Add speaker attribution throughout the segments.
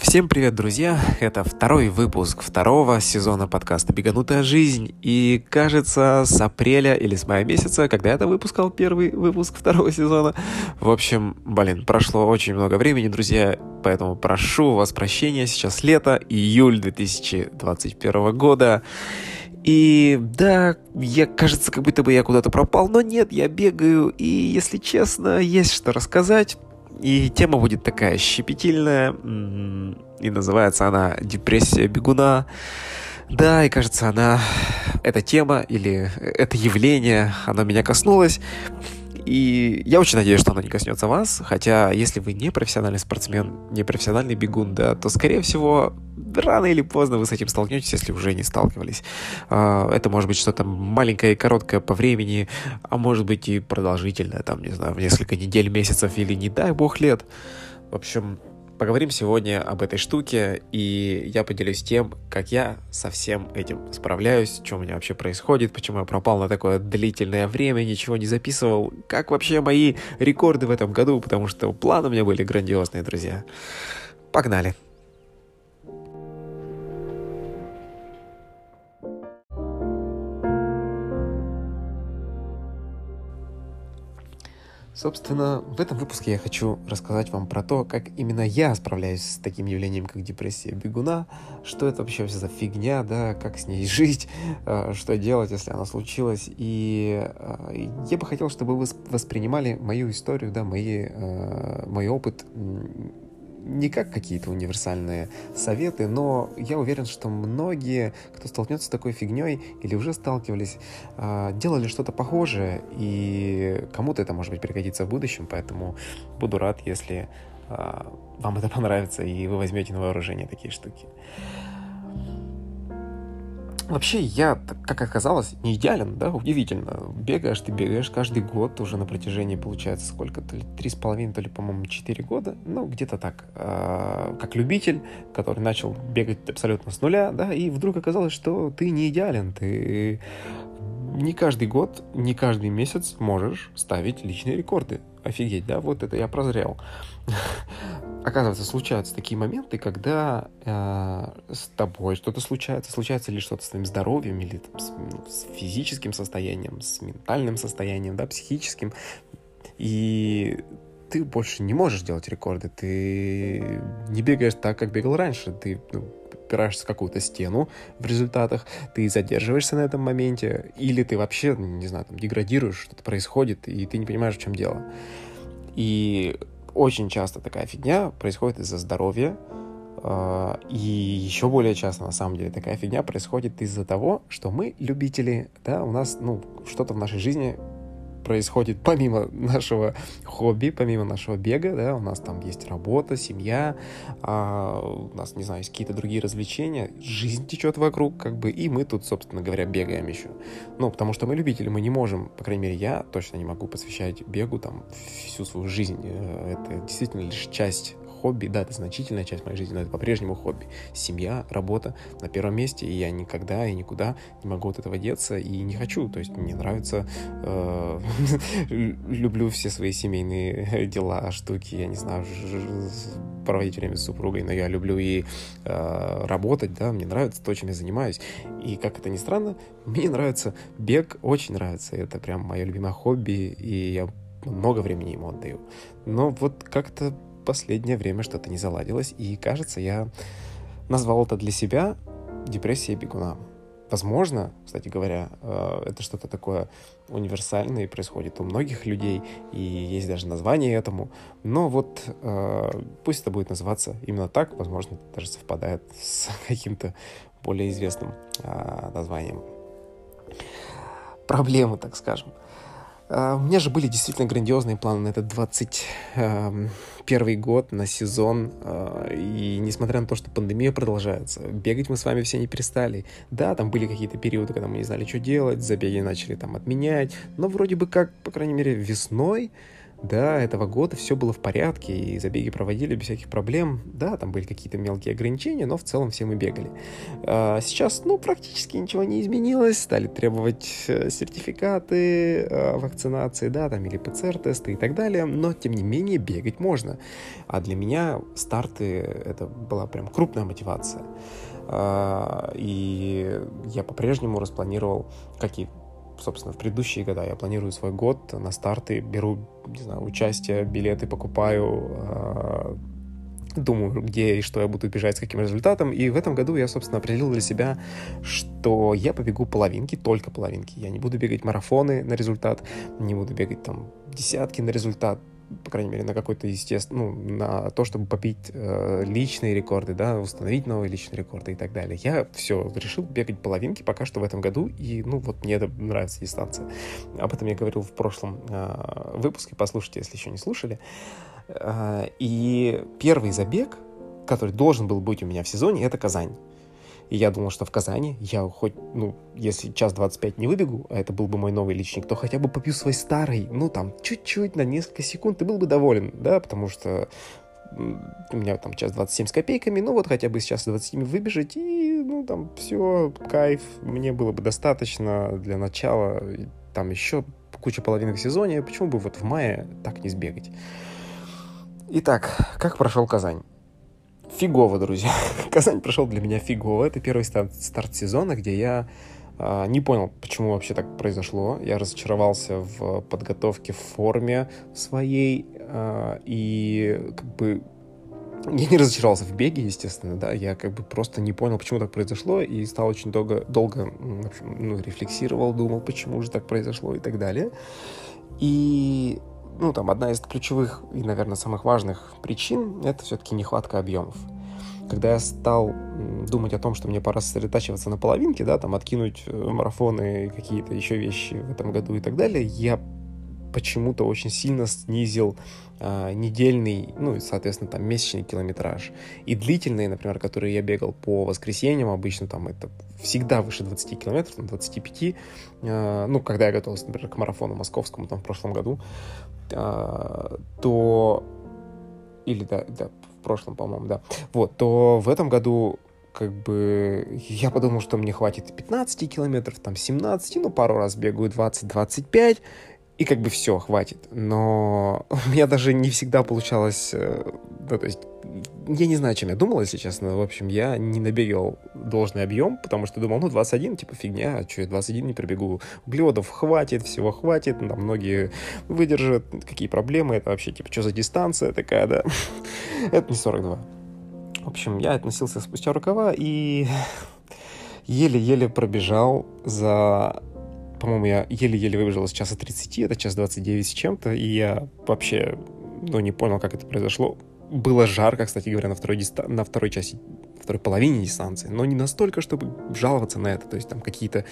Speaker 1: Всем привет, друзья! Это второй выпуск второго сезона подкаста «Беганутая жизнь». И кажется, с апреля или с мая месяца, когда я это выпускал, первый выпуск второго сезона. В общем, блин, прошло очень много времени, друзья, поэтому прошу вас прощения. Сейчас лето, июль 2021 года. И да, я, кажется, как будто бы я куда-то пропал, но нет, я бегаю, и, если честно, есть что рассказать. И тема будет такая щепетильная, и называется она «Депрессия бегуна». Да, и кажется, она, эта тема или это явление, оно меня коснулось. И я очень надеюсь, что оно не коснется вас. Хотя, если вы не профессиональный спортсмен, не профессиональный бегун, да, то, скорее всего, рано или поздно вы с этим столкнетесь, если уже не сталкивались. А, это может быть что-то маленькое и короткое по времени, а может быть и продолжительное, там, не знаю, в несколько недель, месяцев или, не дай бог, лет. В общем, Поговорим сегодня об этой штуке, и я поделюсь тем, как я со всем этим справляюсь, что у меня вообще происходит, почему я пропал на такое длительное время, ничего не записывал, как вообще мои рекорды в этом году, потому что планы у меня были грандиозные, друзья. Погнали! Собственно, в этом выпуске я хочу рассказать вам про то, как именно я справляюсь с таким явлением, как депрессия бегуна, что это вообще за фигня, да, как с ней жить, э, что делать, если она случилась. И э, я бы хотел, чтобы вы воспринимали мою историю, да, мои, э, мой опыт не как какие-то универсальные советы, но я уверен, что многие, кто столкнется с такой фигней или уже сталкивались, а, делали что-то похожее, и кому-то это, может быть, пригодится в будущем, поэтому буду рад, если а, вам это понравится, и вы возьмете на вооружение такие штуки. Вообще, я, как оказалось, не идеален, да, удивительно. Бегаешь, ты бегаешь каждый год уже на протяжении, получается, сколько, то ли три с половиной, то ли, по-моему, четыре года, ну, где-то так. А, как любитель, который начал бегать абсолютно с нуля, да, и вдруг оказалось, что ты не идеален, ты не каждый год, не каждый месяц можешь ставить личные рекорды. Офигеть, да, вот это я прозрел. Оказывается, случаются такие моменты, когда э, с тобой что-то случается, случается ли что-то с твоим здоровьем, или там, с, ну, с физическим состоянием, с ментальным состоянием, да, психическим, и ты больше не можешь делать рекорды, ты не бегаешь так, как бегал раньше, ты ну, упираешься в какую-то стену в результатах, ты задерживаешься на этом моменте, или ты вообще, не знаю, там, деградируешь, что-то происходит, и ты не понимаешь, в чем дело. И очень часто такая фигня происходит из-за здоровья, а, и еще более часто, на самом деле, такая фигня происходит из-за того, что мы любители, да, у нас, ну, что-то в нашей жизни происходит помимо нашего хобби, помимо нашего бега, да, у нас там есть работа, семья, а, у нас, не знаю, есть какие-то другие развлечения, жизнь течет вокруг, как бы, и мы тут, собственно говоря, бегаем еще. Ну, потому что мы любители, мы не можем, по крайней мере, я точно не могу посвящать бегу там всю свою жизнь. Э, это действительно лишь часть хобби, да, это значительная часть моей жизни, но это по-прежнему хобби. Семья, работа на первом месте, и я никогда и никуда не могу от этого деться и не хочу. То есть мне нравится, э, люблю все свои семейные дела, штуки, я не знаю, проводить время с супругой, но я люблю и э, работать, да, мне нравится то, чем я занимаюсь. И как это ни странно, мне нравится бег, очень нравится, это прям мое любимое хобби, и я много времени ему отдаю. Но вот как-то последнее время что-то не заладилось, и, кажется, я назвал это для себя депрессией бегуна. Возможно, кстати говоря, э, это что-то такое универсальное и происходит у многих людей, и есть даже название этому. Но вот э, пусть это будет называться именно так, возможно, это даже совпадает с каким-то более известным э, названием. Проблемы, так скажем. А, у меня же были действительно грандиозные планы на этот 21 эм, год, на сезон. А, и несмотря на то, что пандемия продолжается, бегать мы с вами все не перестали. Да, там были какие-то периоды, когда мы не знали, что делать, забеги начали там отменять. Но вроде бы как, по крайней мере, весной до этого года все было в порядке, и забеги проводили без всяких проблем. Да, там были какие-то мелкие ограничения, но в целом все мы бегали. А сейчас, ну, практически ничего не изменилось. Стали требовать э, сертификаты э, вакцинации, да, там, или ПЦР-тесты и так далее. Но, тем не менее, бегать можно. А для меня старты — это была прям крупная мотивация. А, и я по-прежнему распланировал, как и собственно, в предыдущие года. Я планирую свой год на старты, беру, не знаю, участие, билеты покупаю, а, думаю, где и что я буду бежать, с каким результатом. И в этом году я, собственно, определил для себя, что я побегу половинки, только половинки. Я не буду бегать марафоны на результат, не буду бегать там десятки на результат по крайней мере, на какой-то, естественно, ну, на то, чтобы попить э, личные рекорды, да, установить новые личные рекорды и так далее. Я все, решил бегать половинки пока что в этом году, и, ну, вот мне это нравится дистанция. Об этом я говорил в прошлом э, выпуске, послушайте, если еще не слушали. Э, и первый забег, который должен был быть у меня в сезоне, это Казань. И я думал, что в Казани я хоть, ну, если час 25 не выбегу, а это был бы мой новый личник, то хотя бы попью свой старый, ну, там, чуть-чуть, на несколько секунд, и был бы доволен, да, потому что у меня там час 27 с копейками, ну вот хотя бы сейчас 20 выбежать, и, ну, там, все, кайф, мне было бы достаточно для начала, там еще куча половинок в сезоне, почему бы вот в мае так не сбегать? Итак, как прошел Казань? Фигово, друзья. Казань прошел для меня фигово. Это первый старт, старт сезона, где я э, не понял, почему вообще так произошло. Я разочаровался в подготовке, в форме своей. Э, и как бы я не разочаровался в беге, естественно, да, я как бы просто не понял, почему так произошло, и стал очень долго, долго в общем, ну, рефлексировал, думал, почему же так произошло и так далее. И ну, там, одна из ключевых и, наверное, самых важных причин — это все-таки нехватка объемов. Когда я стал думать о том, что мне пора сосредотачиваться на половинке, да, там, откинуть э, марафоны, какие-то еще вещи в этом году и так далее, я почему-то очень сильно снизил э, недельный, ну и, соответственно, там месячный километраж. И длительные, например, которые я бегал по воскресеньям, обычно там это всегда выше 20 километров, там 25, э, ну, когда я готовился, например, к марафону московскому там в прошлом году, э, то... Или, да, да, в прошлом, по-моему, да. Вот, то в этом году как бы я подумал, что мне хватит 15 километров, там 17, ну, пару раз бегаю 20-25, и как бы все, хватит. Но у меня даже не всегда получалось, ну, то есть, я не знаю, чем я думал, если честно. В общем, я не набегал должный объем, потому что думал, ну, 21, типа, фигня, а что, я 21 не пробегу. Углеводов хватит, всего хватит, там многие выдержат, какие проблемы, это вообще, типа, что за дистанция такая, да? это не 42. В общем, я относился спустя рукава и еле-еле пробежал за по-моему, я еле-еле выбежал из часа 30, это час 29 с чем-то, и я вообще, ну, не понял, как это произошло. Было жарко, кстати говоря, на второй, диста... на второй части, второй половине дистанции, но не настолько, чтобы жаловаться на это. То есть там какие-то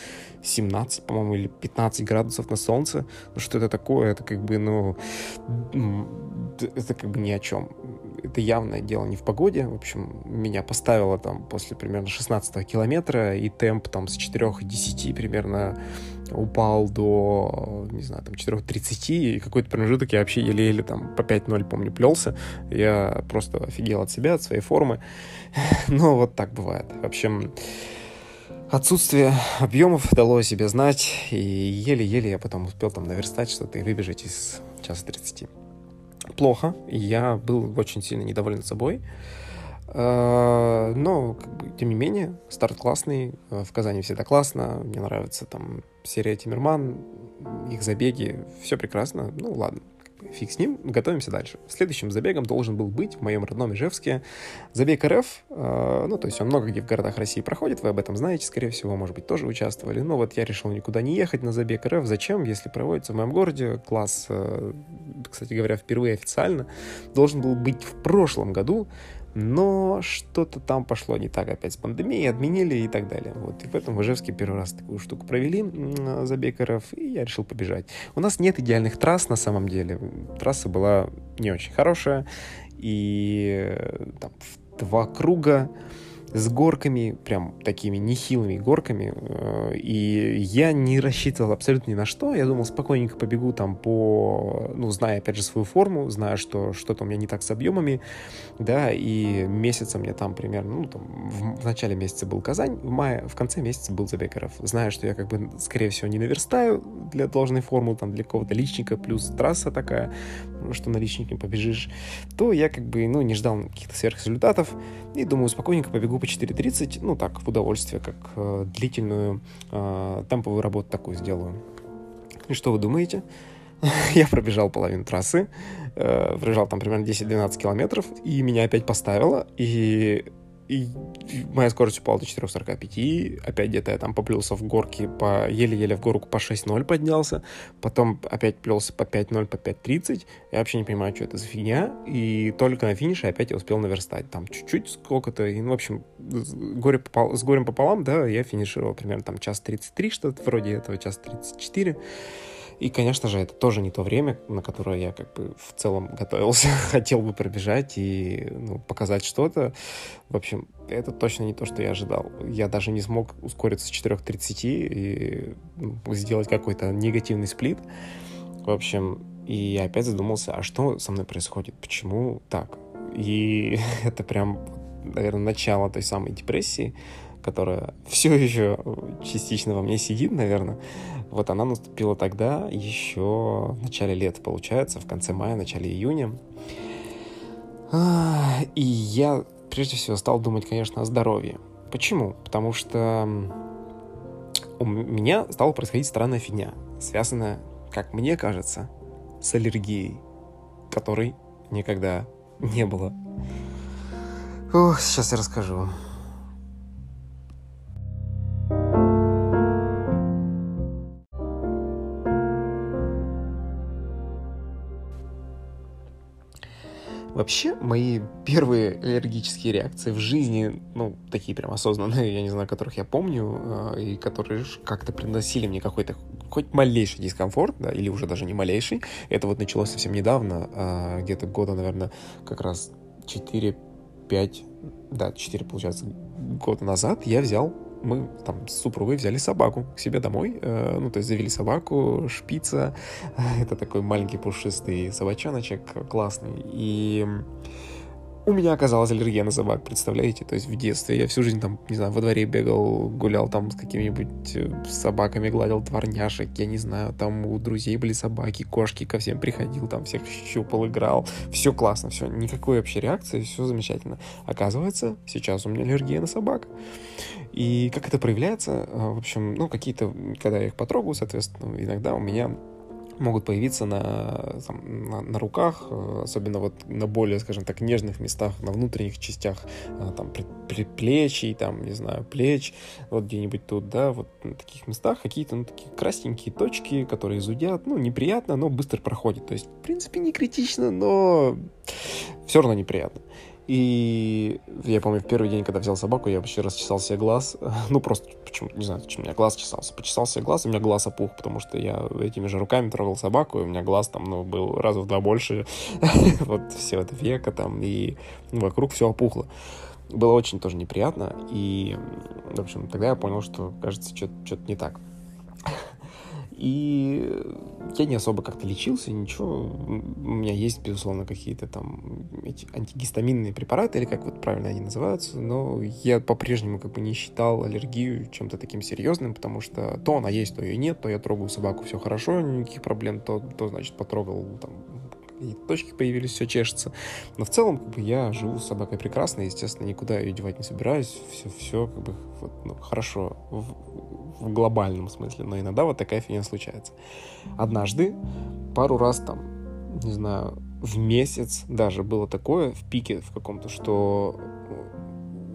Speaker 1: 17, по-моему, или 15 градусов на солнце. Ну, что это такое? Это как бы, ну, это как бы ни о чем. Это явное дело не в погоде. В общем, меня поставило там после примерно 16 километра, и темп там с 4,10 примерно упал до, не знаю, там 4.30, и какой-то промежуток я вообще еле-еле там по 5.0, помню, плелся. Я просто офигел от себя, от своей формы. Но вот так бывает. В общем, отсутствие объемов дало о себе знать, и еле-еле я потом успел там наверстать что-то и выбежать из часа 30. Плохо, я был очень сильно недоволен собой. А, но, тем не менее, старт классный. В Казани всегда классно. Мне нравится там серия Тиммерман, их забеги. Все прекрасно. Ну, ладно, фиг с ним, готовимся дальше. Следующим забегом должен был быть в моем родном Ижевске забег РФ, э, ну, то есть он много где в городах России проходит, вы об этом знаете, скорее всего, может быть, тоже участвовали, но вот я решил никуда не ехать на забег РФ, зачем, если проводится в моем городе, класс, э, кстати говоря, впервые официально, должен был быть в прошлом году, но что-то там пошло не так опять с пандемией, отменили и так далее. Вот. И в этом в Ижевске первый раз такую штуку провели, забег РФ, и я решил побежать. У нас нет идеальных трасс на самом деле. Трасса была не очень хорошая, и э, там, в два круга с горками, прям такими нехилыми горками, э, и я не рассчитывал абсолютно ни на что, я думал, спокойненько побегу там по, ну, зная, опять же, свою форму, зная, что что-то у меня не так с объемами, да, и месяца мне там примерно, ну, там, в, в начале месяца был Казань, в мае, в конце месяца был Забекаров, зная, что я как бы, скорее всего, не наверстаю для должной формы, там, для какого-то личника, плюс трасса такая, что на личнике побежишь, то я как бы, ну, не ждал каких-то сверхрезультатов, и думаю, спокойненько побегу по 4.30, ну, так, в удовольствие, как э, длительную э, темповую работу такую сделаю. И что вы думаете? я пробежал половину трассы, э, пробежал там примерно 10-12 километров, и меня опять поставило, и и моя скорость упала до 4.45, опять где-то я там поплелся в горке, по еле-еле в горку по 6.0 поднялся, потом опять плелся по 5.0, по 5.30, я вообще не понимаю, что это за фигня, и только на финише опять я успел наверстать, там чуть-чуть сколько-то, и, ну, в общем, горе попал, с горем пополам, да, я финишировал примерно там час 33, что-то вроде этого, час 34, и, конечно же, это тоже не то время, на которое я как бы в целом готовился, хотел бы пробежать и ну, показать что-то. В общем, это точно не то, что я ожидал. Я даже не смог ускориться с 4.30 и ну, сделать какой-то негативный сплит. В общем, и я опять задумался, а что со мной происходит? Почему так? И это прям, наверное, начало той самой депрессии, которая все еще частично во мне сидит, наверное, вот она наступила тогда, еще в начале лета, получается, в конце мая, начале июня. И я прежде всего стал думать, конечно, о здоровье. Почему? Потому что у меня стала происходить странная фигня, связанная, как мне кажется, с аллергией, которой никогда не было. Ох, сейчас я расскажу. Вообще, мои первые аллергические реакции в жизни, ну, такие прям осознанные, я не знаю, которых я помню, э, и которые как-то приносили мне какой-то хоть малейший дискомфорт, да, или уже даже не малейший. Это вот началось совсем недавно, э, где-то года, наверное, как раз 4-5, да, 4, получается, года назад я взял мы там с супругой взяли собаку к себе домой, э, ну, то есть завели собаку, шпица, это такой маленький пушистый собачоночек, классный, и у меня оказалась аллергия на собак, представляете? То есть в детстве я всю жизнь там, не знаю, во дворе бегал, гулял там с какими-нибудь э, собаками, гладил дворняшек, я не знаю, там у друзей были собаки, кошки, ко всем приходил, там всех щупал, играл. Все классно, все, никакой вообще реакции, все замечательно. Оказывается, сейчас у меня аллергия на собак. И как это проявляется? А, в общем, ну, какие-то, когда я их потрогаю, соответственно, иногда у меня могут появиться на, там, на, на руках, э, особенно вот на более, скажем так, нежных местах, на внутренних частях, э, там, предплечий, там, не знаю, плеч, вот где-нибудь тут, да, вот на таких местах какие-то, ну, такие красненькие точки, которые зудят, ну, неприятно, но быстро проходит. То есть, в принципе, не критично, но все равно неприятно. И я помню, в первый день, когда взял собаку, я вообще расчесал себе глаз. Ну, просто, почему не знаю, зачем у меня глаз чесался. Почесал себе глаз, и у меня глаз опух, потому что я этими же руками трогал собаку, и у меня глаз там, ну, был раза в два больше. Вот все это века там, и вокруг все опухло. Было очень тоже неприятно, и, в общем, тогда я понял, что, кажется, что-то не так. И я не особо как-то лечился, ничего. У меня есть, безусловно, какие-то там эти антигистаминные препараты, или как вот правильно они называются, но я по-прежнему как бы не считал аллергию чем-то таким серьезным, потому что то она есть, то ее нет, то я трогаю собаку, все хорошо, никаких проблем, то, то значит, потрогал там и точки появились, все чешется. Но в целом, как бы, я живу с собакой прекрасно, естественно, никуда ее девать не собираюсь, все, все, как бы, вот, ну, хорошо в, глобальном смысле, но иногда вот такая фигня случается. Однажды, пару раз там, не знаю, в месяц даже было такое в пике в каком-то, что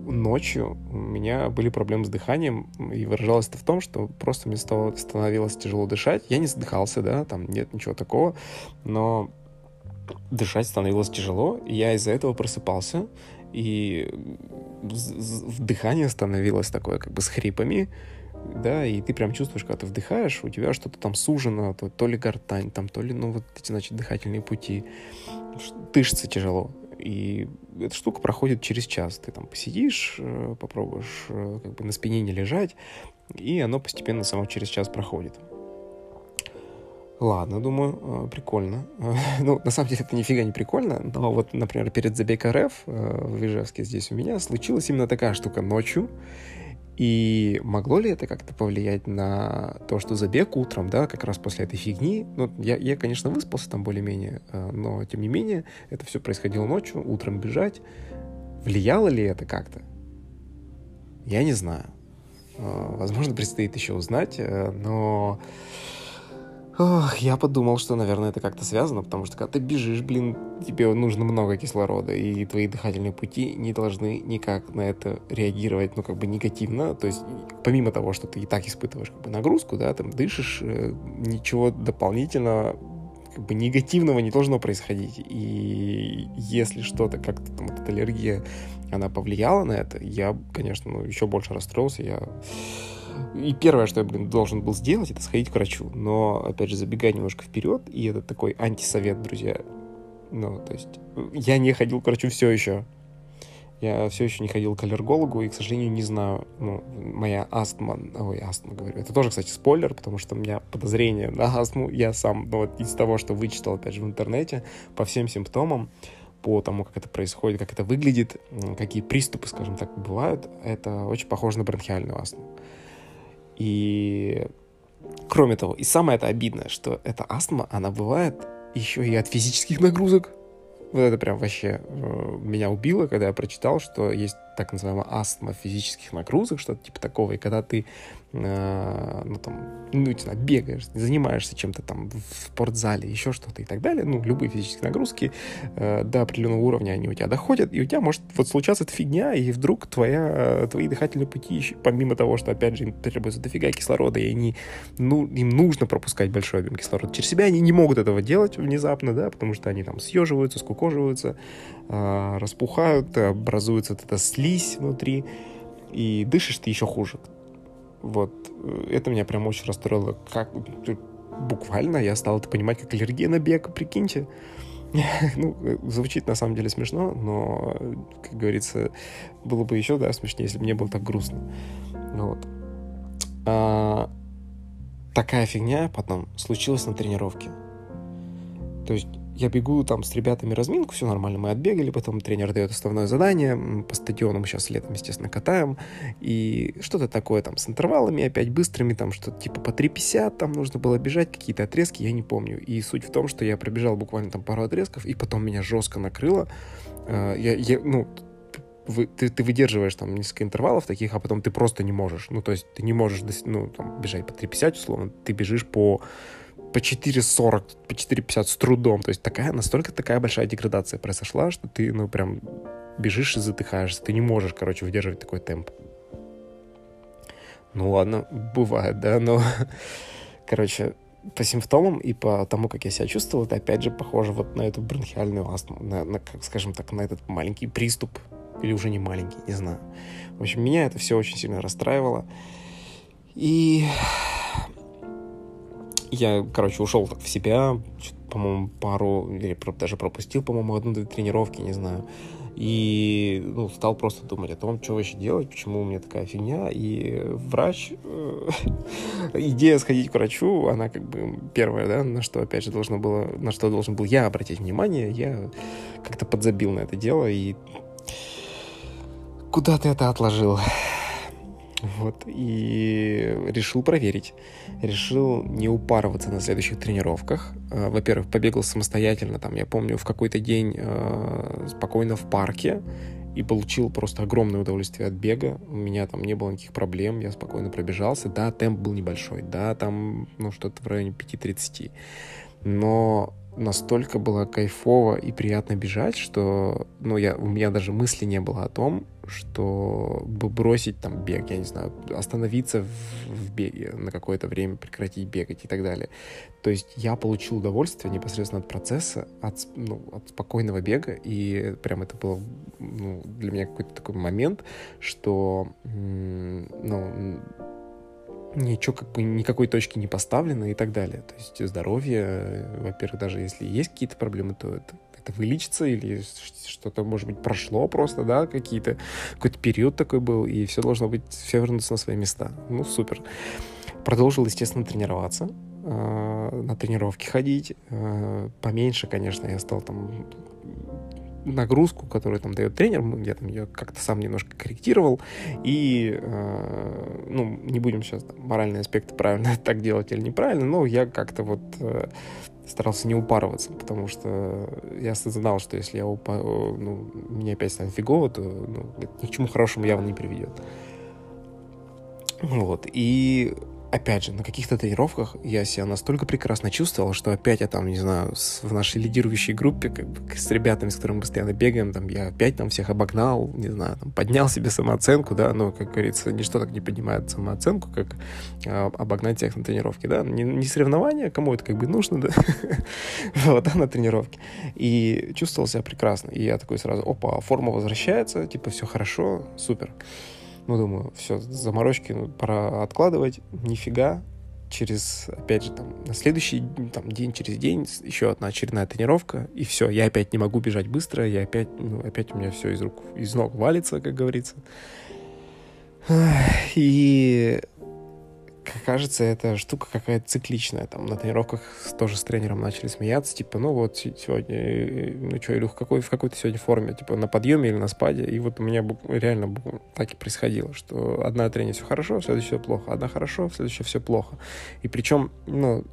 Speaker 1: ночью у меня были проблемы с дыханием, и выражалось это в том, что просто мне стало, становилось тяжело дышать. Я не задыхался, да, там нет ничего такого, но дышать становилось тяжело, и я из-за этого просыпался, и дыхание становилось такое как бы с хрипами, да, и ты прям чувствуешь, когда ты вдыхаешь, у тебя что-то там сужено, то, то ли гортань, там, то ли, ну, вот эти, значит, дыхательные пути. Дышится тяжело. И эта штука проходит через час. Ты там посидишь, э, попробуешь э, как бы на спине не лежать, и оно постепенно само через час проходит. Ладно, думаю, прикольно. Ну, на самом деле, это нифига не прикольно, но вот, например, перед забег РФ в Ижевске здесь у меня случилась именно такая штука ночью. И могло ли это как-то повлиять на то, что забег утром, да, как раз после этой фигни? Ну, я, я конечно, выспался там более-менее, э, но, тем не менее, это все происходило ночью, утром бежать. Влияло ли это как-то? Я не знаю. Э, возможно, предстоит еще узнать, э, но Ох, я подумал, что, наверное, это как-то связано, потому что когда ты бежишь, блин, тебе нужно много кислорода, и твои дыхательные пути не должны никак на это реагировать, ну, как бы негативно. То есть, помимо того, что ты и так испытываешь как бы нагрузку, да, там дышишь, э, ничего дополнительного как бы негативного не должно происходить. И если что-то, как-то там эта аллергия, она повлияла на это, я, конечно, ну, еще больше расстроился. Я и первое, что я, блин, должен был сделать, это сходить к врачу. Но, опять же, забегая немножко вперед, и это такой антисовет, друзья. Ну, то есть, я не ходил к врачу все еще. Я все еще не ходил к аллергологу и, к сожалению, не знаю, ну, моя астма, ой, астма, говорю, это тоже, кстати, спойлер, потому что у меня подозрение на астму, я сам, ну, вот из того, что вычитал, опять же, в интернете, по всем симптомам, по тому, как это происходит, как это выглядит, какие приступы, скажем так, бывают, это очень похоже на бронхиальную астму. И кроме того, и самое это обидное, что эта астма, она бывает еще и от физических нагрузок. Вот это прям вообще э, меня убило, когда я прочитал, что есть так называемая астма физических нагрузок, что-то типа такого, и когда ты ну, там, ну, не знаю, бегаешь, занимаешься чем-то там в спортзале, еще что-то и так далее, ну, любые физические нагрузки э, до определенного уровня они у тебя доходят, и у тебя может вот случаться эта фигня, и вдруг твоя, твои дыхательные пути, помимо того, что, опять же, им требуется дофига кислорода, и они, ну, им нужно пропускать большой объем кислорода через себя, они не могут этого делать внезапно, да, потому что они там съеживаются, скукоживаются, э, распухают, образуется вот эта слизь внутри, и дышишь ты еще хуже. Вот. Э, это меня прям очень расстроило. Как буквально я стал это понимать как аллергия на бег, прикиньте. ну, э, звучит на самом деле смешно, но, как говорится, было бы еще, да, смешнее, если бы не было так грустно. Вот. А, такая фигня потом случилась на тренировке. То есть я бегу там с ребятами разминку, все нормально, мы отбегали, потом тренер дает основное задание, по стадионам сейчас летом, естественно, катаем, и что-то такое там с интервалами опять быстрыми, там что-то типа по 3.50 там нужно было бежать, какие-то отрезки, я не помню. И суть в том, что я пробежал буквально там пару отрезков, и потом меня жестко накрыло. Э, я, я, ну, вы, ты, ты выдерживаешь там несколько интервалов таких, а потом ты просто не можешь. Ну, то есть ты не можешь ну, там, бежать по 3.50, условно, ты бежишь по по 4.40, по 4.50 с трудом. То есть такая, настолько такая большая деградация произошла, что ты, ну, прям бежишь и затыхаешься. Ты не можешь, короче, выдерживать такой темп. Ну ладно, бывает, да, но, короче, по симптомам и по тому, как я себя чувствовал, это опять же похоже вот на эту бронхиальную астму, на, на как, скажем так, на этот маленький приступ, или уже не маленький, не знаю. В общем, меня это все очень сильно расстраивало. И я, короче, ушел в себя, по-моему, пару, или даже пропустил, по-моему, одну-две тренировки, не знаю. И ну, стал просто думать о том, что вообще делать, почему у меня такая фигня. И врач, э, идея сходить к врачу, она как бы первая, да, на что, опять же, должно было, на что должен был я обратить внимание, я как-то подзабил на это дело и куда ты это отложил? Вот, и решил проверить. Решил не упарываться на следующих тренировках. А, во-первых, побегал самостоятельно, там, я помню, в какой-то день э, спокойно в парке и получил просто огромное удовольствие от бега. У меня там не было никаких проблем, я спокойно пробежался. Да, темп был небольшой, да, там, ну, что-то в районе 5.30. Но настолько было кайфово и приятно бежать, что, ну, я, у меня даже мысли не было о том, что бросить там бег, я не знаю, остановиться в, в беге на какое-то время, прекратить бегать и так далее. То есть я получил удовольствие непосредственно от процесса, от, ну, от спокойного бега, и прям это было ну, для меня какой-то такой момент, что, ну, ничего как бы никакой точки не поставлено и так далее. То есть здоровье, во-первых, даже если есть какие-то проблемы, то это это вылечится, или что-то, может быть, прошло просто, да, какие-то, какой-то период такой был, и все должно быть, все вернуться на свои места. Ну, супер. Продолжил, естественно, тренироваться, э, на тренировки ходить. Э, поменьше, конечно, я стал там нагрузку, которую там дает тренер, я там ее как-то сам немножко корректировал, и, э, ну, не будем сейчас там, моральные аспекты правильно так делать или неправильно, но я как-то вот э, старался не упарываться, потому что я знал, что если я упа... ну, меня опять станет фигово, то ну, это ни к чему хорошему явно не приведет. Вот, и опять же, на каких-то тренировках я себя настолько прекрасно чувствовал, что опять я там, не знаю, с, в нашей лидирующей группе, как бы с ребятами, с которыми мы постоянно бегаем, там, я опять там всех обогнал, не знаю, там, поднял себе самооценку, да, но, как говорится, ничто так не поднимает самооценку, как а, обогнать всех на тренировке, да, не, не соревнования, кому это как бы нужно, да, вот, а на тренировке. И чувствовал себя прекрасно, и я такой сразу, опа, форма возвращается, типа, все хорошо, супер. Ну, думаю, все, заморочки ну, пора откладывать. Нифига. Через, опять же, там, на следующий там, день, через день еще одна очередная тренировка, и все, я опять не могу бежать быстро, я опять, ну, опять у меня все из рук, из ног валится, как говорится. И кажется, эта штука какая-то цикличная. Там на тренировках тоже с тренером начали смеяться, типа, ну вот сегодня, ну что, Илюх, какой, в какой то сегодня форме, типа на подъеме или на спаде. И вот у меня реально так и происходило, что одна тренер все хорошо, в следующее все плохо, одна хорошо, в следующее все плохо. И причем, ну,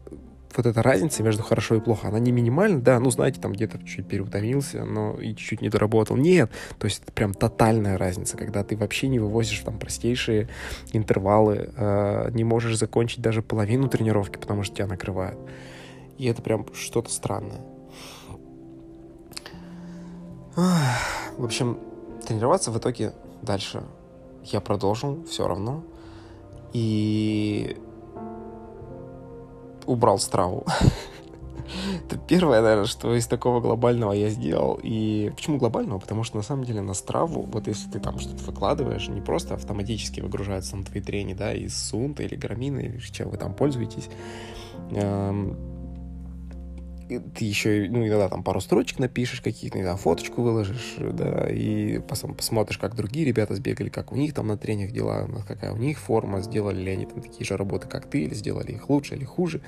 Speaker 1: вот эта разница между хорошо и плохо, она не минимальна, да, ну, знаете, там где-то чуть переутомился, но и чуть-чуть не доработал. Нет, то есть это прям тотальная разница, когда ты вообще не вывозишь там простейшие интервалы, э, не можешь закончить даже половину тренировки, потому что тебя накрывает. И это прям что-то странное. В общем, тренироваться в итоге дальше я продолжил все равно. И убрал страву. Это первое, наверное, что из такого глобального я сделал. И почему глобального? Потому что на самом деле на страву, вот если ты там что-то выкладываешь, не просто автоматически выгружаются там твои трени, да, из Сунта или Грамина, или чем вы там пользуетесь, эм, ты еще, ну, иногда там пару строчек напишешь какие-то, не знаю, фоточку выложишь, да, и пос посмотришь, как другие ребята сбегали, как у них там на трениях дела, какая у них форма, сделали ли они там такие же работы, как ты, или сделали их лучше или хуже.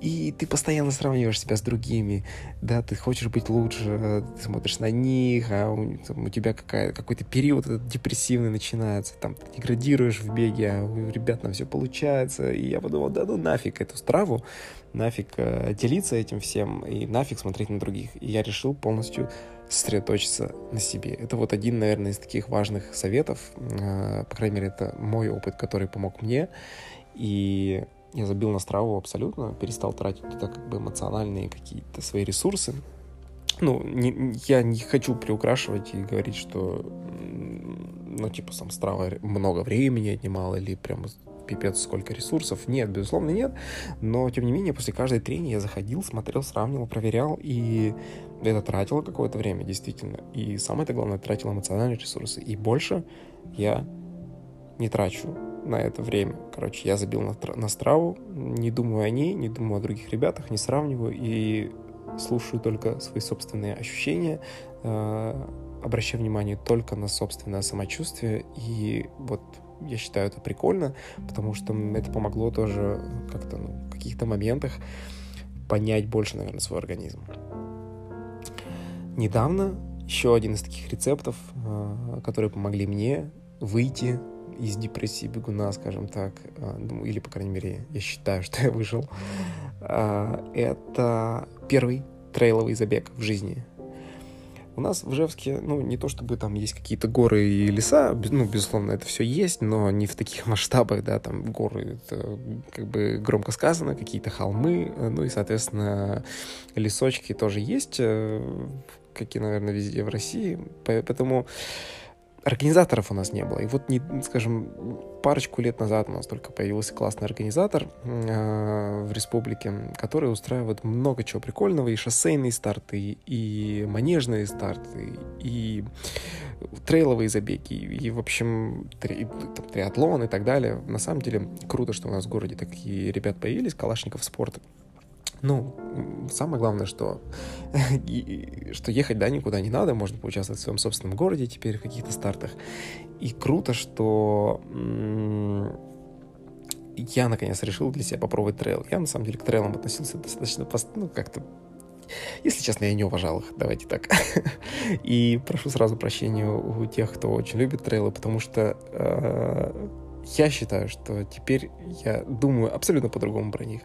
Speaker 1: И ты постоянно сравниваешь себя с другими, да, ты хочешь быть лучше, ты смотришь на них, а у, там, у тебя какая, какой-то период этот депрессивный начинается, там, ты деградируешь в беге, а у ребят там все получается, и я подумал, да ну нафиг эту страву, нафиг э, делиться этим всем и нафиг смотреть на других. И я решил полностью сосредоточиться на себе. Это вот один, наверное, из таких важных советов. Э, по крайней мере, это мой опыт, который помог мне. И я забил на страву абсолютно, перестал тратить туда как бы эмоциональные какие-то свои ресурсы. Ну, не, я не хочу приукрашивать и говорить, что, ну, типа, сам страва много времени отнимала или прям пипец сколько ресурсов. Нет, безусловно, нет. Но, тем не менее, после каждой трени я заходил, смотрел, сравнивал, проверял, и это тратило какое-то время, действительно. И самое это главное, тратило эмоциональные ресурсы. И больше я не трачу на это время. Короче, я забил на, на страву, не думаю о ней, не думаю о других ребятах, не сравниваю и слушаю только свои собственные ощущения, э, обращаю внимание только на собственное самочувствие и вот я считаю это прикольно, потому что это помогло тоже как-то ну, в каких-то моментах понять больше, наверное, свой организм. Недавно еще один из таких рецептов, а, которые помогли мне выйти из депрессии бегуна, скажем так, а, ну, или, по крайней мере, я считаю, что я выжил, а, это первый трейловый забег в жизни. У нас в Ижевске, ну, не то чтобы там есть какие-то горы и леса, ну, безусловно, это все есть, но не в таких масштабах, да, там горы, это как бы громко сказано, какие-то холмы, ну и, соответственно, лесочки тоже есть, э, какие, наверное, везде в России, поэтому организаторов у нас не было. И вот, не, скажем, парочку лет назад у нас только появился классный организатор э, в республике, который устраивает много чего прикольного, и шоссейные старты, и манежные старты, и трейловые забеги, и, в общем, три, там, триатлон и так далее. На самом деле, круто, что у нас в городе такие ребят появились, Калашников спорта. Ну, самое главное, что, что ехать, да, никуда не надо, можно поучаствовать в своем собственном городе теперь в каких-то стартах. И круто, что я наконец решил для себя попробовать трейл. Я на самом деле к трейлам относился достаточно, ну, как-то если честно, я не уважал их, давайте так. И прошу сразу прощения у тех, кто очень любит трейлы, потому что э, я считаю, что теперь я думаю абсолютно по-другому про них.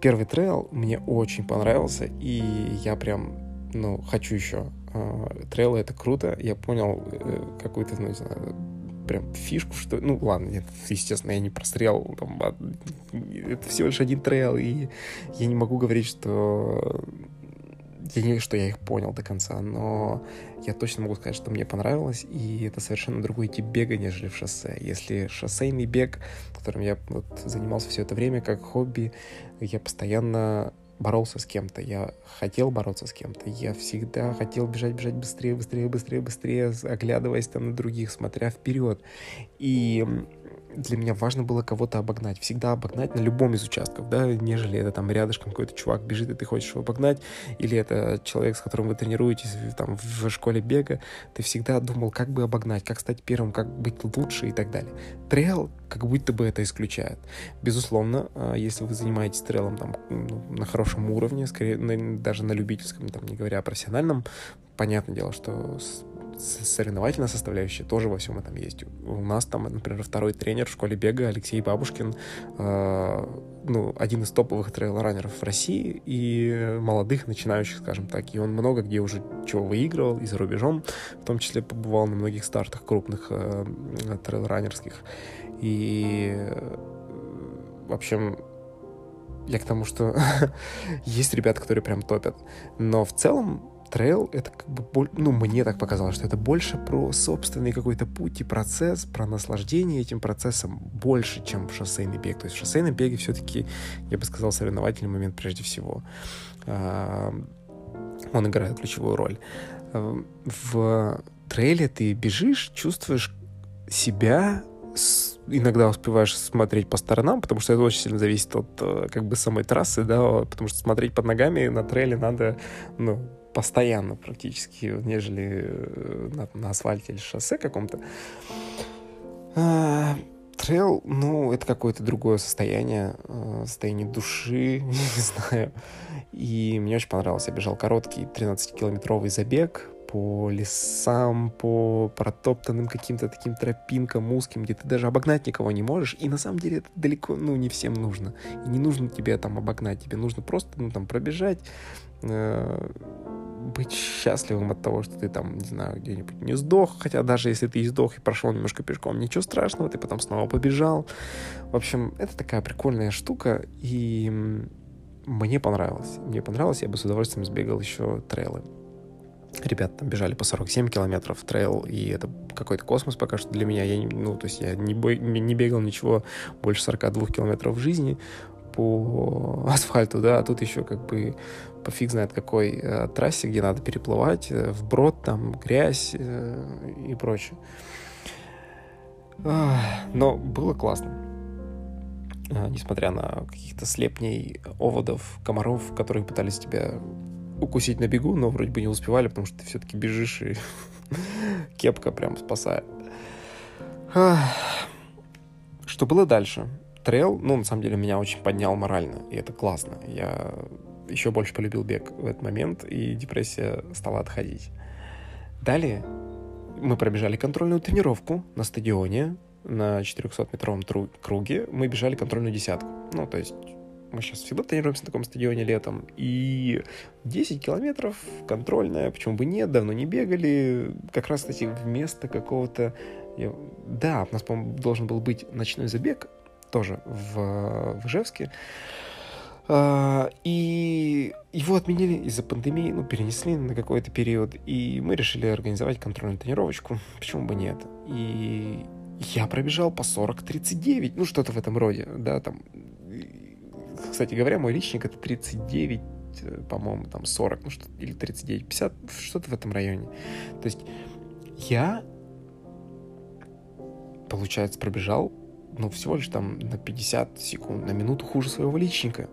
Speaker 1: Первый трейл мне очень понравился, и я прям, ну, хочу еще. Э, трейлы — это круто. Я понял э, какую-то, ну, не знаю, прям фишку, что... Ну, ладно, нет, естественно, я не прострел. Там, это всего лишь один трейл, и я не могу говорить, что я не что я их понял до конца, но я точно могу сказать, что мне понравилось, и это совершенно другой тип бега, нежели в шоссе. Если шоссейный бег, которым я вот занимался все это время как хобби, я постоянно боролся с кем-то, я хотел бороться с кем-то, я всегда хотел бежать, бежать быстрее, быстрее, быстрее, быстрее, оглядываясь там на других, смотря вперед. И для меня важно было кого-то обогнать. Всегда обогнать на любом из участков, да, нежели это там рядышком какой-то чувак бежит, и ты хочешь его обогнать, или это человек, с которым вы тренируетесь там в школе бега, ты всегда думал, как бы обогнать, как стать первым, как быть лучше и так далее. Трейл как будто бы это исключает. Безусловно, а, если вы занимаетесь трейлом там ну, на хорошем уровне, скорее даже на любительском, там не говоря о профессиональном, понятное дело, что соревновательная составляющая тоже во всем этом есть. У нас там, например, второй тренер в школе бега Алексей Бабушкин, э, ну, один из топовых трейл-раннеров в России и молодых, начинающих, скажем так. И он много где уже чего выигрывал и за рубежом, в том числе побывал на многих стартах крупных э, трейл-раннерских. И, в общем, я к тому, что есть ребята, которые прям топят. Но в целом трейл — это как бы, ну, мне так показалось, что это больше про собственный какой-то путь и процесс, про наслаждение этим процессом больше, чем шоссейный бег. То есть в шоссейном беге все-таки, я бы сказал, соревновательный момент прежде всего. А, он играет ключевую роль. А, в трейле ты бежишь, чувствуешь себя иногда успеваешь смотреть по сторонам, потому что это очень сильно зависит от э, как бы самой трассы, да, потому что смотреть под ногами на трейле надо, ну, постоянно практически, нежели э, на, на асфальте или шоссе каком-то. А, трейл, ну, это какое-то другое состояние, э, состояние души, не знаю. И мне очень понравилось. Я бежал короткий 13-километровый забег по лесам, по протоптанным каким-то таким тропинкам узким, где ты даже обогнать никого не можешь. И на самом деле это далеко, ну, не всем нужно. И не нужно тебе там обогнать, тебе нужно просто, ну, там, пробежать, э, быть счастливым от того, что ты там, не знаю, где-нибудь не сдох, хотя даже если ты и сдох и прошел немножко пешком, ничего страшного, ты потом снова побежал. В общем, это такая прикольная штука, и мне понравилось. Мне понравилось, я бы с удовольствием сбегал еще трейлы. Ребята там бежали по 47 километров трейл, и это какой-то космос пока что для меня. Я, ну, то есть я не, бой, не бегал ничего больше 42 километров в жизни по асфальту, да, а тут еще как бы по фиг знает какой э, трассе, где надо переплывать, э, вброд, там грязь э, и прочее. Но было классно. А, несмотря на каких-то слепней, оводов, комаров, которые пытались тебя укусить на бегу, но вроде бы не успевали, потому что ты все-таки бежишь, и кепка прям спасает. Что было дальше? Трейл, ну, на самом деле, меня очень поднял морально, и это классно. Я еще больше полюбил бег в этот момент, и депрессия стала отходить. Далее мы пробежали контрольную тренировку на стадионе на 400-метровом тру- круге. Мы бежали контрольную десятку. Ну, то есть мы сейчас всегда тренируемся на таком стадионе летом. И 10 километров контрольная, почему бы нет, давно не бегали. Как раз, кстати, вместо какого-то... Да, у нас, по-моему, должен был быть ночной забег, тоже в, в Ижевске. А, и его отменили из-за пандемии, ну, перенесли на какой-то период, и мы решили организовать контрольную тренировочку, почему бы нет. И я пробежал по 40-39, ну, что-то в этом роде, да, там... Кстати говоря, мой личник это 39, по-моему, там 40, ну, что или 39, 50, что-то в этом районе. То есть я, получается, пробежал ну, всего лишь там на 50 секунд, на минуту хуже своего личника.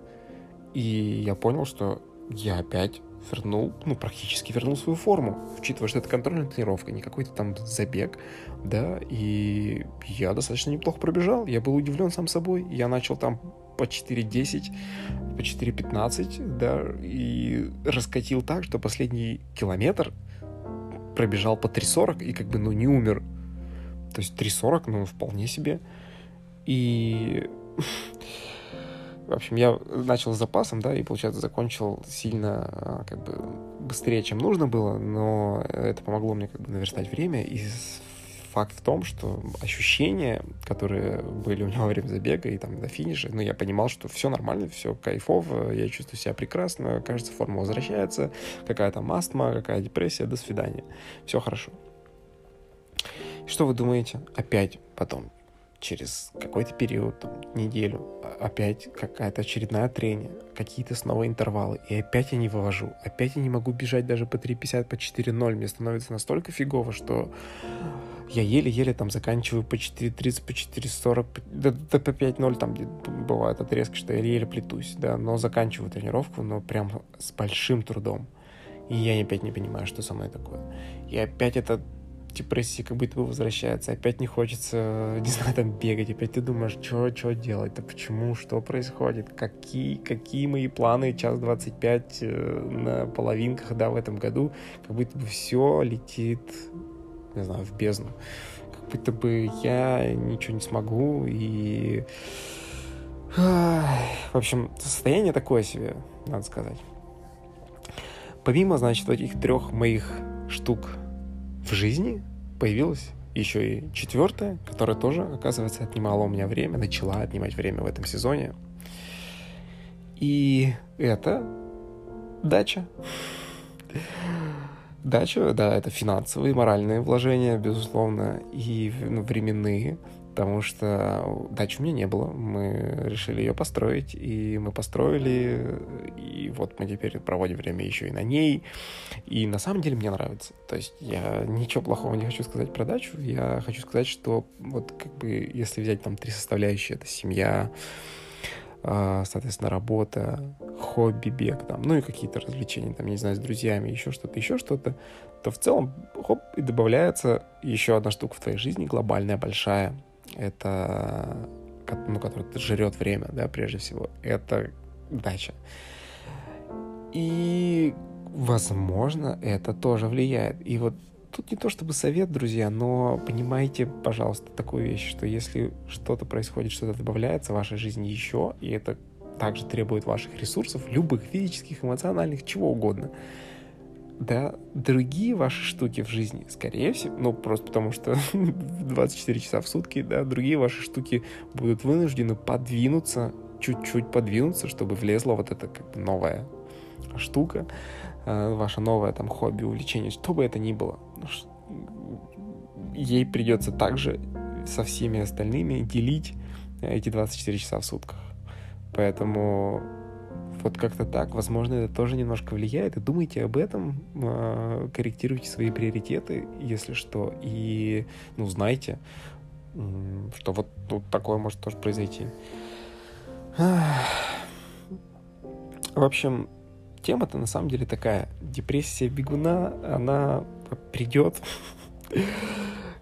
Speaker 1: И я понял, что я опять вернул, ну, практически вернул свою форму, учитывая, что это контрольная тренировка, не какой-то там забег, да, и я достаточно неплохо пробежал, я был удивлен сам собой, я начал там по 4.10, по 4.15, да, и раскатил так, что последний километр пробежал по 3.40 и как бы, ну, не умер. То есть 3.40, ну, вполне себе. И в общем, я начал с запасом, да, и, получается, закончил сильно, а, как бы, быстрее, чем нужно было, но это помогло мне, как бы, наверстать время, и факт в том, что ощущения, которые были у меня во время забега и там до финиша, ну, я понимал, что все нормально, все кайфово, я чувствую себя прекрасно, кажется, форма возвращается, какая там астма, какая депрессия, до свидания. Все хорошо. Что вы думаете? Опять потом через какой-то период, там, неделю, а, опять какая-то очередная трение, какие-то снова интервалы, и опять я не вывожу, опять я не могу бежать даже по 3.50, по 4.0, мне становится настолько фигово, что я еле-еле там заканчиваю по 4.30, по 4.40, да, да по 5.0 там бывают отрезки, что я еле плетусь, да, но заканчиваю тренировку, но прям с большим трудом. И я опять не понимаю, что со мной такое. И опять это депрессия как будто бы возвращается, опять не хочется, не знаю, там бегать, опять ты думаешь, что, что делать, да почему, что происходит, какие, какие мои планы, час 25 э, на половинках, да, в этом году, как будто бы все летит, не знаю, в бездну, как будто бы я ничего не смогу, и... В общем, состояние такое себе, надо сказать. Помимо, значит, этих трех моих штук в жизни появилась еще и четвертая, которая тоже, оказывается, отнимала у меня время, начала отнимать время в этом сезоне. И это дача. Дача, да, это финансовые, моральные вложения, безусловно, и ну, временные потому что дачи у меня не было. Мы решили ее построить, и мы построили, и вот мы теперь проводим время еще и на ней. И на самом деле мне нравится. То есть я ничего плохого не хочу сказать про дачу. Я хочу сказать, что вот как бы если взять там три составляющие, это семья, а, соответственно, работа, хобби, бег, там, ну и какие-то развлечения, там, не знаю, с друзьями, еще что-то, еще что-то, то в целом, хоп, и добавляется еще одна штука в твоей жизни, глобальная, большая, это, ну, который жрет время, да, прежде всего, это дача. И, возможно, это тоже влияет. И вот тут не то чтобы совет, друзья, но понимайте, пожалуйста, такую вещь, что если что-то происходит, что-то добавляется в вашей жизни еще, и это также требует ваших ресурсов, любых физических, эмоциональных, чего угодно, да, другие ваши штуки в жизни, скорее всего, ну, просто потому что 24 часа в сутки, да, другие ваши штуки будут вынуждены подвинуться, чуть-чуть подвинуться, чтобы влезла вот эта как бы новая штука, э, ваше новое там хобби, увлечение, что бы это ни было. Ну, ей придется также со всеми остальными делить эти 24 часа в сутках. Поэтому вот как-то так. Возможно, это тоже немножко влияет. И думайте об этом, а, корректируйте свои приоритеты, если что. И, ну, знайте, что вот тут такое может тоже произойти. В общем, тема-то на самом деле такая. Депрессия бегуна, она придет.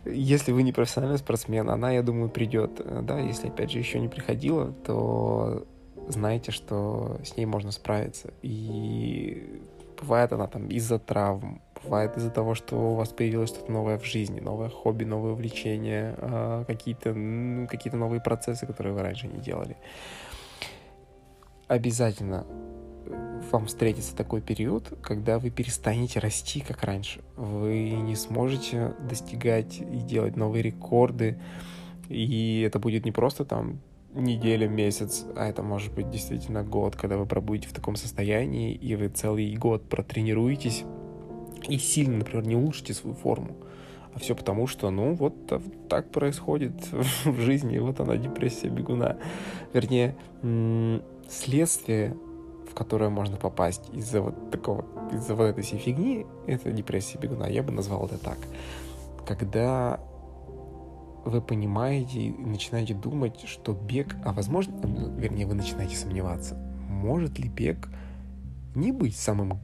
Speaker 1: Если вы не профессиональный спортсмен, она, я думаю, придет. Да, если, опять же, еще не приходила, то знайте, что с ней можно справиться. И бывает она там из-за травм, бывает из-за того, что у вас появилось что-то новое в жизни, новое хобби, новое увлечение, а, какие-то ну, какие новые процессы, которые вы раньше не делали. Обязательно вам встретится такой период, когда вы перестанете расти, как раньше. Вы не сможете достигать и делать новые рекорды. И это будет не просто там неделя, месяц, а это может быть действительно год, когда вы пробудете в таком состоянии, и вы целый год протренируетесь и сильно, например, не улучшите свою форму. А все потому, что, ну, вот так происходит в жизни, вот она, депрессия бегуна. Вернее, следствие, в которое можно попасть из-за вот такого, из-за вот этой всей фигни, это депрессия бегуна, я бы назвал это так. Когда вы понимаете и начинаете думать, что бег, а возможно, вернее, вы начинаете сомневаться, может ли бег не быть самым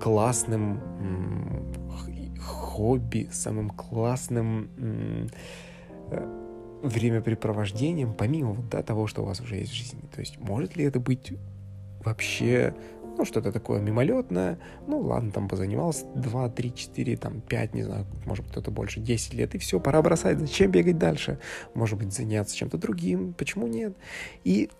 Speaker 1: классным хобби, самым классным э, времяпрепровождением, помимо вот, да, того, что у вас уже есть в жизни. То есть может ли это быть вообще ну, что-то такое мимолетное, ну, ладно, там позанимался 2, 3, 4, там, 5, не знаю, может быть, кто-то больше, 10 лет, и все, пора бросать, зачем бегать дальше? Может быть, заняться чем-то другим, почему нет? И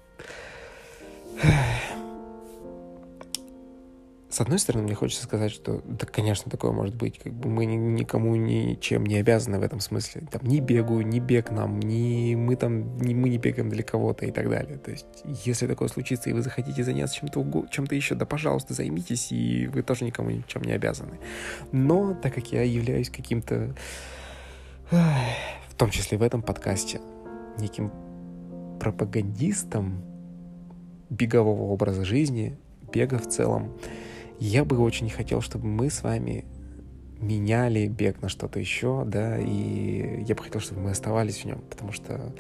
Speaker 1: с одной стороны, мне хочется сказать, что да, конечно, такое может быть. Как бы мы никому ничем не обязаны в этом смысле. Там ни бегу, ни бег нам, ни мы там, ни мы не бегаем для кого-то и так далее. То есть, если такое случится, и вы захотите заняться чем-то чем-то еще, да, пожалуйста, займитесь, и вы тоже никому ничем не обязаны. Но так как я являюсь каким-то, в том числе в этом подкасте, неким пропагандистом бегового образа жизни, бега в целом, я бы очень хотел, чтобы мы с вами меняли бег на что-то еще, да, и я бы хотел, чтобы мы оставались в нем, потому что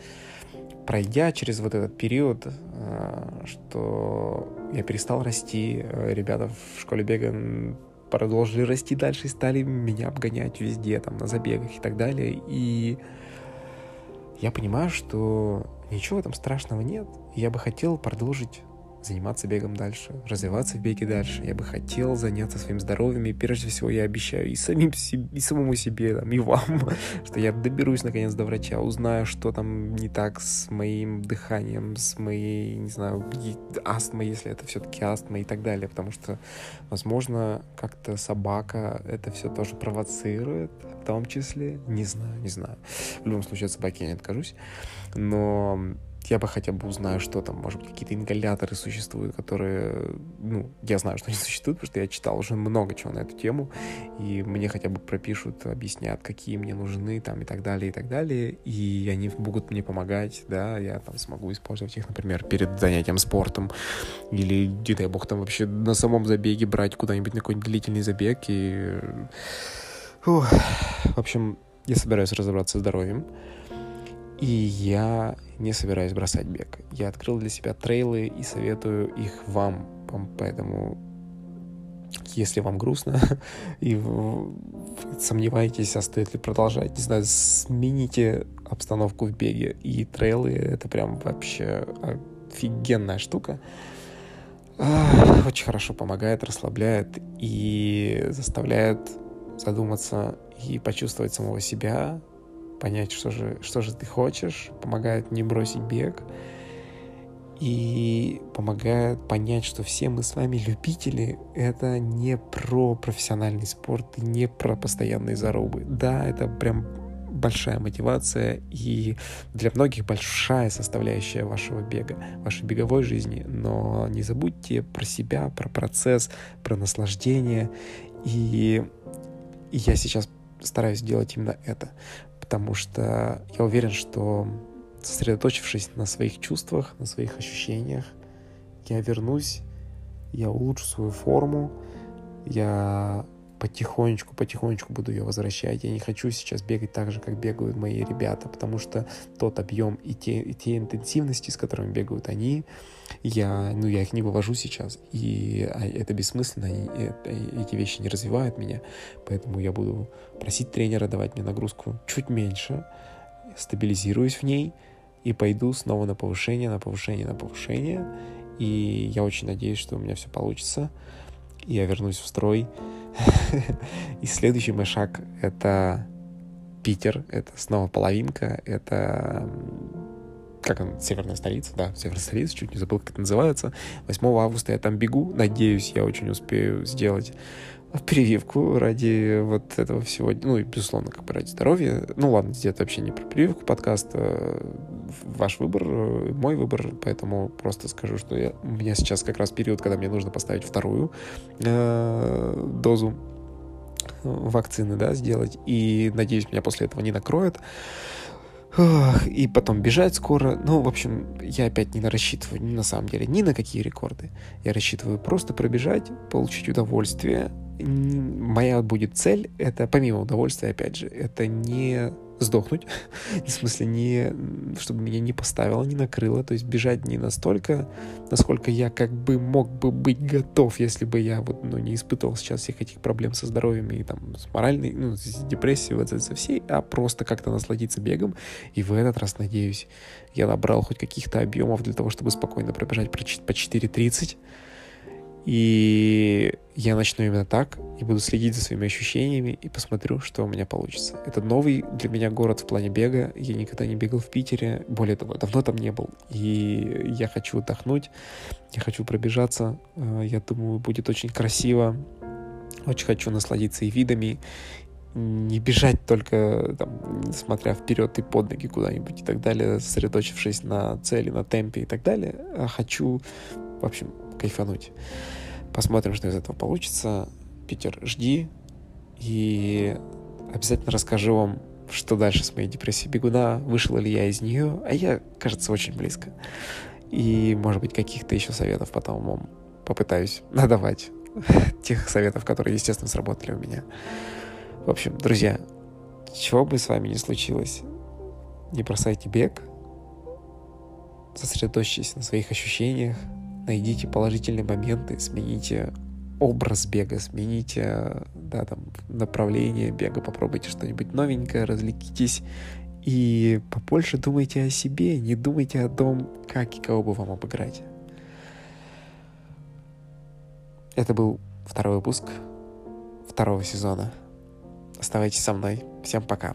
Speaker 1: пройдя через вот этот период, а, что я перестал расти, а, ребята в школе бега продолжили расти дальше и стали меня обгонять везде, там, на забегах и так далее, и я понимаю, что ничего этом страшного нет, я бы хотел продолжить заниматься бегом дальше, развиваться в беге дальше. Я бы хотел заняться своим здоровьем, и прежде всего я обещаю и, самим себе, и самому себе, там, и вам, что я доберусь наконец до врача, узнаю, что там не так с моим дыханием, с моей, не знаю, астмой, если это все-таки астма и так далее, потому что, возможно, как-то собака это все тоже провоцирует, в том числе, не знаю, не знаю. В любом случае от собаки я не откажусь, но я бы хотя бы узнаю, что там, может быть, какие-то ингаляторы существуют, которые, ну, я знаю, что они существуют, потому что я читал уже много чего на эту тему, и мне хотя бы пропишут, объяснят, какие мне нужны, там, и так далее, и так далее, и они будут мне помогать, да, я там смогу использовать их, например, перед занятием спортом, или, не дай бог, там вообще на самом забеге брать куда-нибудь на какой-нибудь длительный забег, и... Фух. В общем, я собираюсь разобраться с здоровьем, и я не собираюсь бросать бег. Я открыл для себя трейлы и советую их вам. Поэтому, если вам грустно и вы сомневаетесь, а стоит ли продолжать, не знаю, смените обстановку в беге. И трейлы — это прям вообще офигенная штука. Очень хорошо помогает, расслабляет и заставляет задуматься и почувствовать самого себя, понять, что же, что же ты хочешь, помогает не бросить бег и помогает понять, что все мы с вами любители. Это не про профессиональный спорт и не про постоянные зарубы. Да, это прям большая мотивация и для многих большая составляющая вашего бега, вашей беговой жизни. Но не забудьте про себя, про процесс, про наслаждение. И, и я сейчас стараюсь делать именно это потому что я уверен, что сосредоточившись на своих чувствах, на своих ощущениях, я вернусь, я улучшу свою форму, я потихонечку, потихонечку буду ее возвращать. Я не хочу сейчас бегать так же, как бегают мои ребята, потому что тот объем и те, и те интенсивности, с которыми бегают они, я, ну, я их не вывожу сейчас, и а, это бессмысленно, и, и эти вещи не развивают меня, поэтому я буду просить тренера давать мне нагрузку чуть меньше, стабилизируюсь в ней и пойду снова на повышение, на повышение, на повышение, и я очень надеюсь, что у меня все получится, и я вернусь в строй, И следующий мой шаг — это Питер, это снова половинка, это как он, северная столица, да, северная столица, чуть не забыл, как это называется. 8 августа я там бегу, надеюсь, я очень успею сделать прививку ради вот этого всего, ну и, безусловно, как бы ради здоровья. Ну ладно, это вообще не про прививку подкаста, ваш выбор, мой выбор, поэтому просто скажу, что я, у меня сейчас как раз период, когда мне нужно поставить вторую э, дозу вакцины, да, сделать, и надеюсь, меня после этого не накроет. И потом бежать скоро. Ну, в общем, я опять не рассчитываю, на самом деле, ни на какие рекорды. Я рассчитываю просто пробежать, получить удовольствие. Моя будет цель, это помимо удовольствия, опять же, это не сдохнуть, в смысле, не, чтобы меня не поставило, не накрыло, то есть бежать не настолько, насколько я как бы мог бы быть готов, если бы я вот, ну, не испытывал сейчас всех этих проблем со здоровьем и там с моральной, ну, с депрессией, вот со всей, а просто как-то насладиться бегом, и в этот раз, надеюсь, я набрал хоть каких-то объемов для того, чтобы спокойно пробежать по 4.30, и я начну именно так, и буду следить за своими ощущениями, и посмотрю, что у меня получится. Это новый для меня город в плане бега. Я никогда не бегал в Питере, более того, давно там не был. И я хочу отдохнуть, я хочу пробежаться. Э, я думаю, будет очень красиво. Очень хочу насладиться и видами, не бежать только, там, смотря вперед и под ноги куда-нибудь и так далее, сосредоточившись на цели, на темпе и так далее, а хочу, в общем, кайфануть. Посмотрим, что из этого получится. Питер, жди. И обязательно расскажу вам, что дальше с моей депрессией бегуна, вышел ли я из нее, а я, кажется, очень близко. И, может быть, каких-то еще советов потом вам попытаюсь надавать. Тех советов, которые, естественно, сработали у меня. В общем, друзья, чего бы с вами ни случилось, не бросайте бег, сосредоточьтесь на своих ощущениях, найдите положительные моменты, смените образ бега, смените да, там, направление бега, попробуйте что-нибудь новенькое, развлекитесь и побольше думайте о себе, не думайте о том, как и кого бы вам обыграть. Это был второй выпуск второго сезона. Оставайтесь со мной. Всем пока.